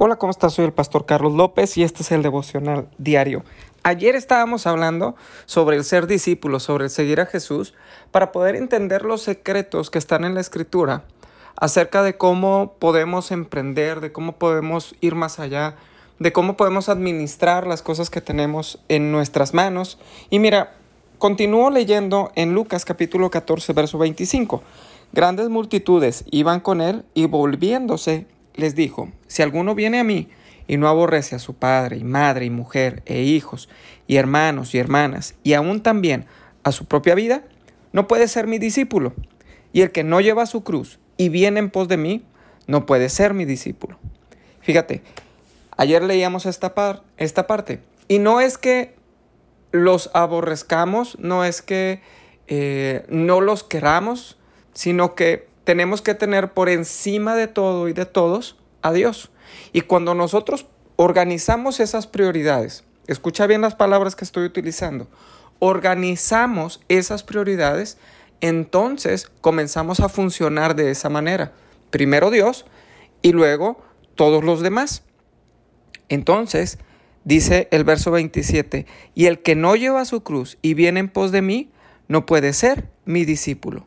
Hola, ¿cómo estás? Soy el pastor Carlos López y este es el devocional diario. Ayer estábamos hablando sobre el ser discípulo, sobre el seguir a Jesús, para poder entender los secretos que están en la escritura acerca de cómo podemos emprender, de cómo podemos ir más allá, de cómo podemos administrar las cosas que tenemos en nuestras manos. Y mira, continúo leyendo en Lucas capítulo 14, verso 25. Grandes multitudes iban con él y volviéndose les dijo, si alguno viene a mí y no aborrece a su padre y madre y mujer e hijos y hermanos y hermanas y aún también a su propia vida, no puede ser mi discípulo. Y el que no lleva su cruz y viene en pos de mí, no puede ser mi discípulo. Fíjate, ayer leíamos esta, par esta parte. Y no es que los aborrezcamos, no es que eh, no los queramos, sino que tenemos que tener por encima de todo y de todos a Dios. Y cuando nosotros organizamos esas prioridades, escucha bien las palabras que estoy utilizando, organizamos esas prioridades, entonces comenzamos a funcionar de esa manera. Primero Dios y luego todos los demás. Entonces, dice el verso 27, y el que no lleva su cruz y viene en pos de mí, no puede ser mi discípulo.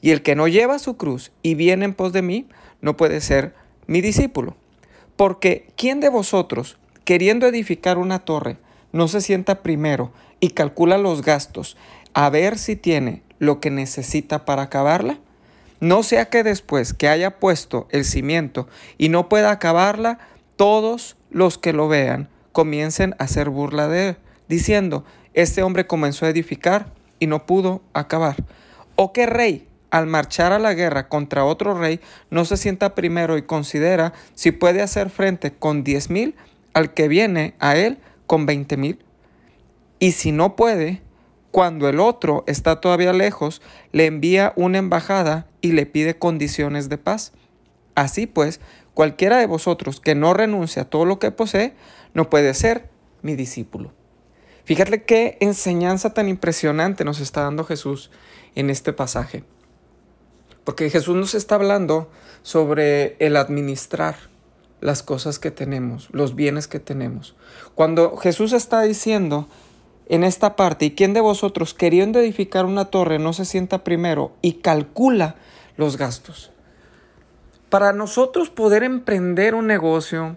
Y el que no lleva su cruz y viene en pos de mí, no puede ser mi discípulo. Porque ¿quién de vosotros, queriendo edificar una torre, no se sienta primero y calcula los gastos a ver si tiene lo que necesita para acabarla? No sea que después que haya puesto el cimiento y no pueda acabarla, todos los que lo vean comiencen a hacer burla de él, diciendo, este hombre comenzó a edificar y no pudo acabar. ¿O qué rey al marchar a la guerra contra otro rey, no se sienta primero y considera si puede hacer frente con diez mil al que viene a él con veinte mil. Y si no puede, cuando el otro está todavía lejos, le envía una embajada y le pide condiciones de paz. Así pues, cualquiera de vosotros que no renuncie a todo lo que posee, no puede ser mi discípulo. Fíjate qué enseñanza tan impresionante nos está dando Jesús en este pasaje. Porque Jesús nos está hablando sobre el administrar las cosas que tenemos, los bienes que tenemos. Cuando Jesús está diciendo en esta parte, ¿y quién de vosotros queriendo edificar una torre no se sienta primero y calcula los gastos? Para nosotros poder emprender un negocio,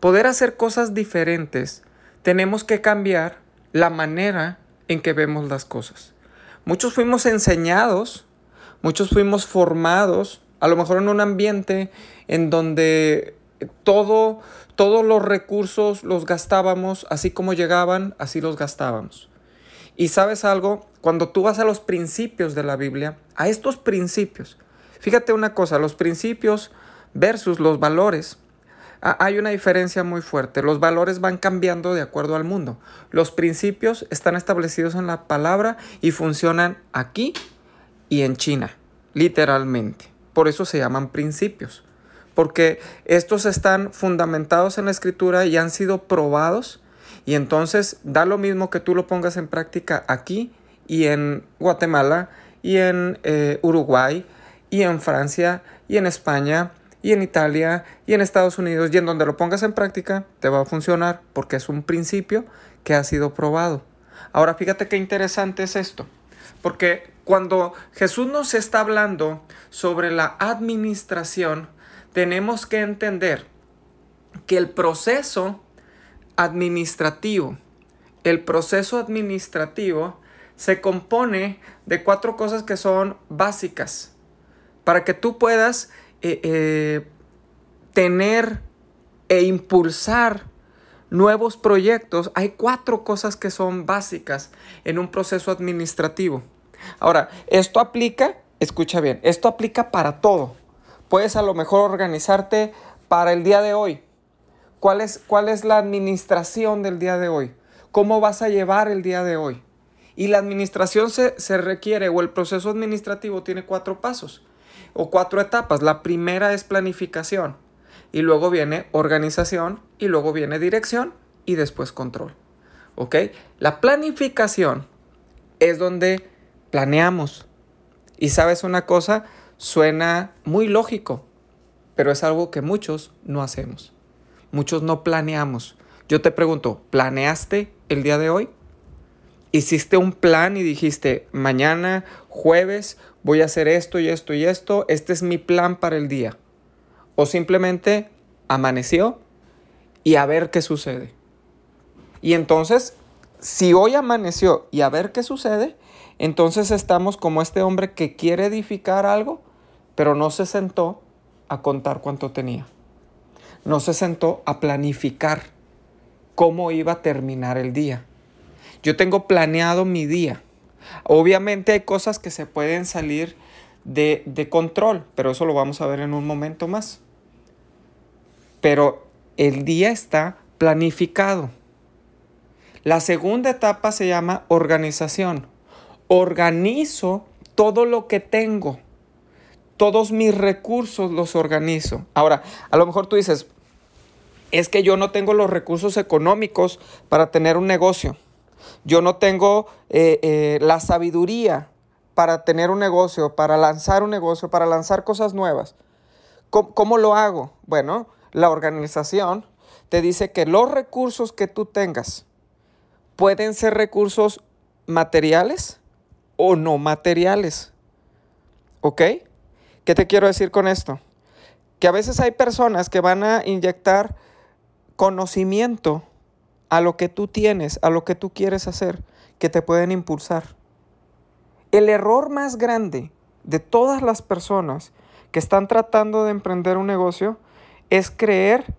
poder hacer cosas diferentes, tenemos que cambiar la manera en que vemos las cosas. Muchos fuimos enseñados Muchos fuimos formados, a lo mejor en un ambiente en donde todo, todos los recursos los gastábamos, así como llegaban, así los gastábamos. Y sabes algo, cuando tú vas a los principios de la Biblia, a estos principios, fíjate una cosa, los principios versus los valores, hay una diferencia muy fuerte. Los valores van cambiando de acuerdo al mundo. Los principios están establecidos en la palabra y funcionan aquí y en China, literalmente. Por eso se llaman principios, porque estos están fundamentados en la escritura y han sido probados y entonces da lo mismo que tú lo pongas en práctica aquí y en Guatemala y en eh, Uruguay y en Francia y en España y en Italia y en Estados Unidos y en donde lo pongas en práctica te va a funcionar porque es un principio que ha sido probado. Ahora fíjate qué interesante es esto. Porque cuando Jesús nos está hablando sobre la administración, tenemos que entender que el proceso administrativo, el proceso administrativo se compone de cuatro cosas que son básicas para que tú puedas eh, eh, tener e impulsar nuevos proyectos, hay cuatro cosas que son básicas en un proceso administrativo. Ahora, esto aplica, escucha bien, esto aplica para todo. Puedes a lo mejor organizarte para el día de hoy. ¿Cuál es, la administración del día de hoy? ¿Cómo vas a llevar el día de hoy? Y la administración se, se requiere, o el proceso administrativo tiene cuatro pasos o cuatro etapas. La primera es planificación y luego viene organización y luego viene dirección y después control. ¿Ok? La planificación es donde planeamos. Y sabes una cosa, suena muy lógico, pero es algo que muchos no hacemos. muchos no planeamos. Yo te pregunto, ¿planeaste el día de hoy? ¿Hiciste un plan y dijiste, mañana, jueves, voy a hacer esto y esto y esto, este es mi plan para el día? ¿O simplemente amaneció y a ver qué sucede? Y entonces, si hoy amaneció y a ver qué sucede, entonces estamos como este hombre que quiere edificar algo, pero no se sentó a contar cuánto tenía. No se sentó a planificar cómo iba a terminar el día. Yo tengo planeado mi día. Obviamente hay cosas que se pueden salir de, de control, pero eso lo vamos a ver en un momento más. Pero el día está planificado. La segunda etapa se llama organización. Organizo todo lo que tengo. Todos mis recursos los organizo. Ahora, a lo mejor tú dices, es que yo no tengo los recursos económicos para tener un negocio. Yo no tengo eh, eh, la sabiduría para tener un negocio, para lanzar un negocio, para lanzar cosas nuevas. ¿Cómo, lo hago? Bueno, la organización te dice que los recursos que tú tengas pueden ser recursos materiales o no materiales. ¿Ok? ¿Qué te quiero decir con esto? Que a veces hay personas que van a inyectar conocimiento a lo que tú tienes, a lo que tú quieres hacer, que te pueden impulsar. El error más grande de todas las personas que están tratando de emprender un negocio es creer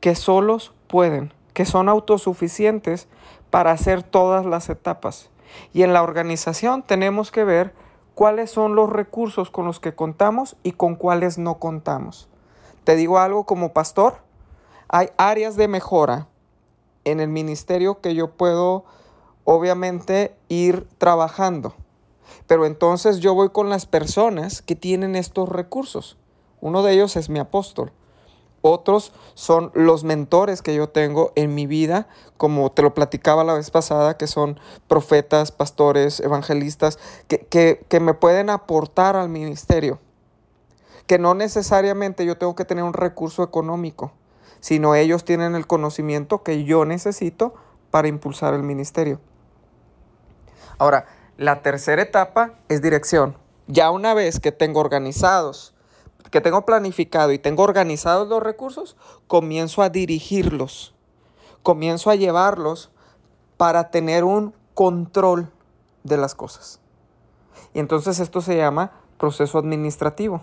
que solos pueden, que son autosuficientes para hacer todas las etapas. Y en la organización tenemos que ver cuáles son los recursos con los que contamos y con cuáles no contamos. Te digo algo como pastor, hay áreas de mejora en el ministerio que yo puedo obviamente ir trabajando. Pero entonces yo voy con las personas que tienen estos recursos. Uno de ellos es mi apóstol. Otros son los mentores que yo tengo en mi vida, como te lo platicaba la vez pasada, que son profetas, pastores, evangelistas, que, que, que me pueden aportar al ministerio. Que no necesariamente yo tengo que tener un recurso económico sino ellos tienen el conocimiento que yo necesito para impulsar el ministerio. Ahora, la tercera etapa es dirección. Ya una vez que tengo organizados, que tengo planificado y tengo organizados los recursos, comienzo a dirigirlos, comienzo a llevarlos para tener un control de las cosas. Y entonces esto se llama proceso administrativo.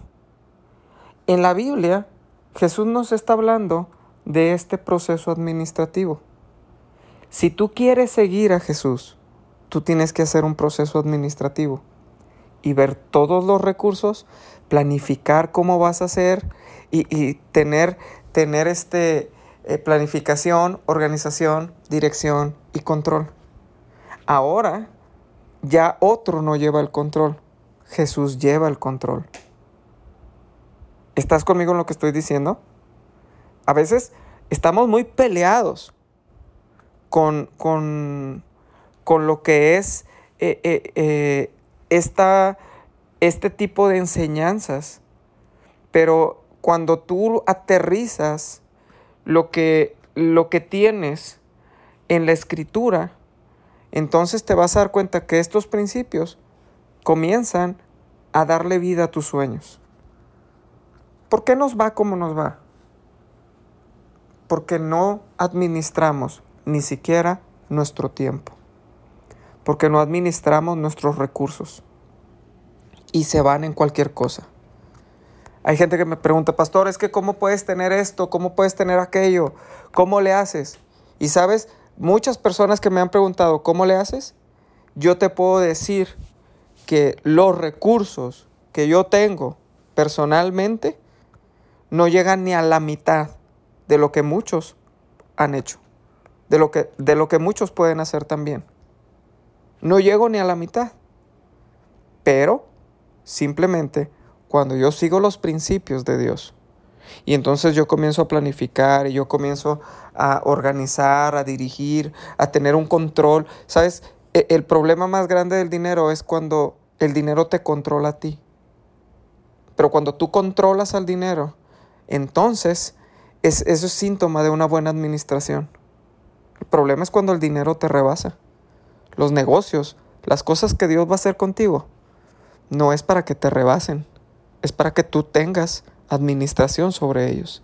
En la Biblia, Jesús nos está hablando de este proceso administrativo. Si tú quieres seguir a Jesús, tú tienes que hacer un proceso administrativo y ver todos los recursos, planificar cómo vas a hacer y, tener, tener este, eh, planificación, organización, dirección y control. Ahora ya otro no lleva el control, Jesús lleva el control. ¿Estás conmigo en lo que estoy diciendo? A veces estamos muy peleados con, lo que es eh, eh, eh, este tipo de enseñanzas. Pero cuando tú aterrizas lo que, lo que tienes en la escritura, entonces te vas a dar cuenta que estos principios comienzan a darle vida a tus sueños. ¿Por qué nos va como nos va? porque no administramos ni siquiera nuestro tiempo, porque no administramos nuestros recursos y se van en cualquier cosa. Hay gente que me pregunta, pastor, es que cómo puedes tener esto, cómo puedes tener aquello, cómo le haces. Y sabes, muchas personas que me han preguntado, ¿cómo le haces? Yo te puedo decir que los recursos que yo tengo personalmente no llegan ni a la mitad de lo que muchos han hecho, de lo que, de lo que muchos pueden hacer también. No llego ni a la mitad, pero simplemente cuando yo sigo los principios de Dios, y entonces yo comienzo a planificar y yo comienzo a organizar, a dirigir, a tener un control. ¿Sabes? E, el problema más grande del dinero es cuando el dinero te controla a ti. Pero cuando tú controlas al dinero, entonces Es, eso es síntoma de una buena administración. El problema es cuando el dinero te rebasa. Los negocios, las cosas que Dios va a hacer contigo, no es para que te rebasen, es para que tú tengas administración sobre ellos.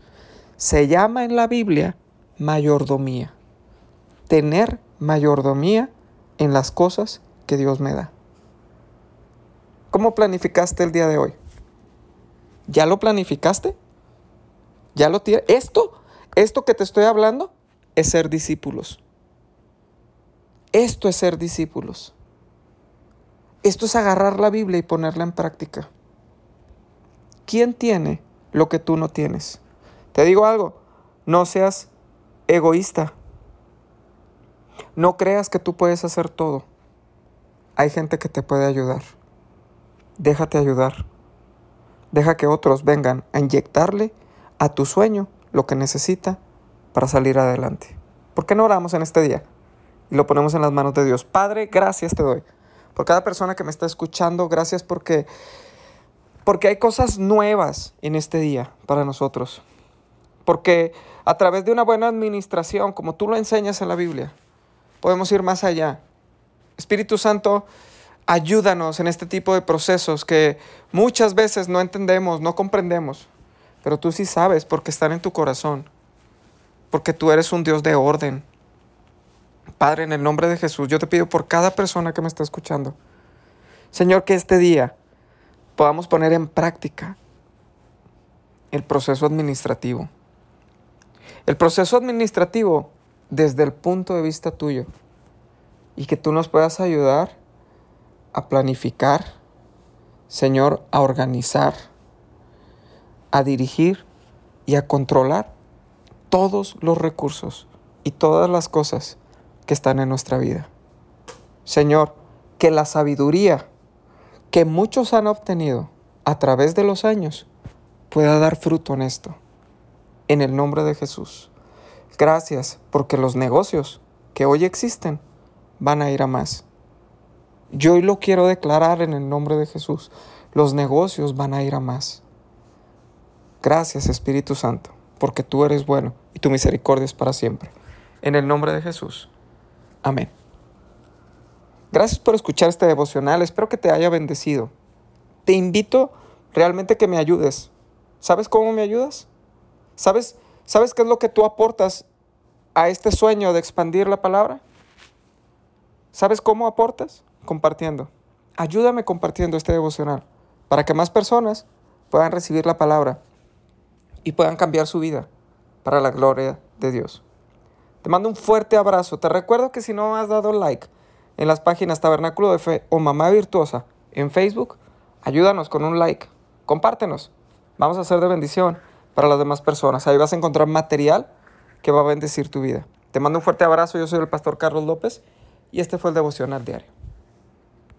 Se llama en la Biblia mayordomía. Tener mayordomía en las cosas que Dios me da. ¿Cómo planificaste el día de hoy? ¿Ya lo planificaste? ¿Ya lo tienes? Esto, esto que te estoy hablando es ser discípulos. Esto es ser discípulos. Esto es agarrar la Biblia y ponerla en práctica. ¿Quién tiene lo que tú no tienes? Te digo algo, no seas egoísta. No creas que tú puedes hacer todo. Hay gente que te puede ayudar. Déjate ayudar. Deja que otros vengan a inyectarle a tu sueño lo que necesita para salir adelante. ¿Por qué no oramos en este día? Y lo ponemos en las manos de Dios. Padre, gracias te doy. Por cada persona que me está escuchando, gracias porque, porque hay cosas nuevas en este día para nosotros. Porque a través de una buena administración, como tú lo enseñas en la Biblia, podemos ir más allá. Espíritu Santo, ayúdanos en este tipo de procesos que muchas veces no entendemos, no comprendemos, pero tú sí sabes porque están en tu corazón, porque tú eres un Dios de orden. Padre, en el nombre de Jesús, yo te pido por cada persona que me está escuchando, Señor, que este día podamos poner en práctica el proceso administrativo. El proceso administrativo desde el punto de vista tuyo y que tú nos puedas ayudar a planificar, Señor, a organizar, a dirigir y a controlar todos los recursos y todas las cosas que están en nuestra vida. Señor, que la sabiduría que muchos han obtenido a través de los años pueda dar fruto en esto en el nombre de Jesús. Gracias porque los negocios que hoy existen van a ir a más. Yo hoy lo quiero declarar en el nombre de Jesús. Los negocios van a ir a más. Gracias Espíritu Santo, porque tú eres bueno y tu misericordia es para siempre. En el nombre de Jesús. Amén. Gracias por escuchar este devocional. Espero que te haya bendecido. Te invito realmente que me ayudes. ¿Sabes cómo me ayudas? ¿Sabes, ¿Sabes qué es lo que tú aportas a este sueño de expandir la palabra? ¿Sabes cómo aportas? Compartiendo. Ayúdame compartiendo este devocional para que más personas puedan recibir la palabra y puedan cambiar su vida para la gloria de Dios. Te mando un fuerte abrazo. Te recuerdo que si no has dado like en las páginas Tabernáculo de Fe o Mamá Virtuosa en Facebook, ayúdanos con un like. Compártenos. Vamos a ser de bendición para las demás personas. Ahí vas a encontrar material que va a bendecir tu vida. Te mando un fuerte abrazo, yo soy el pastor Carlos López y este fue el devocional diario.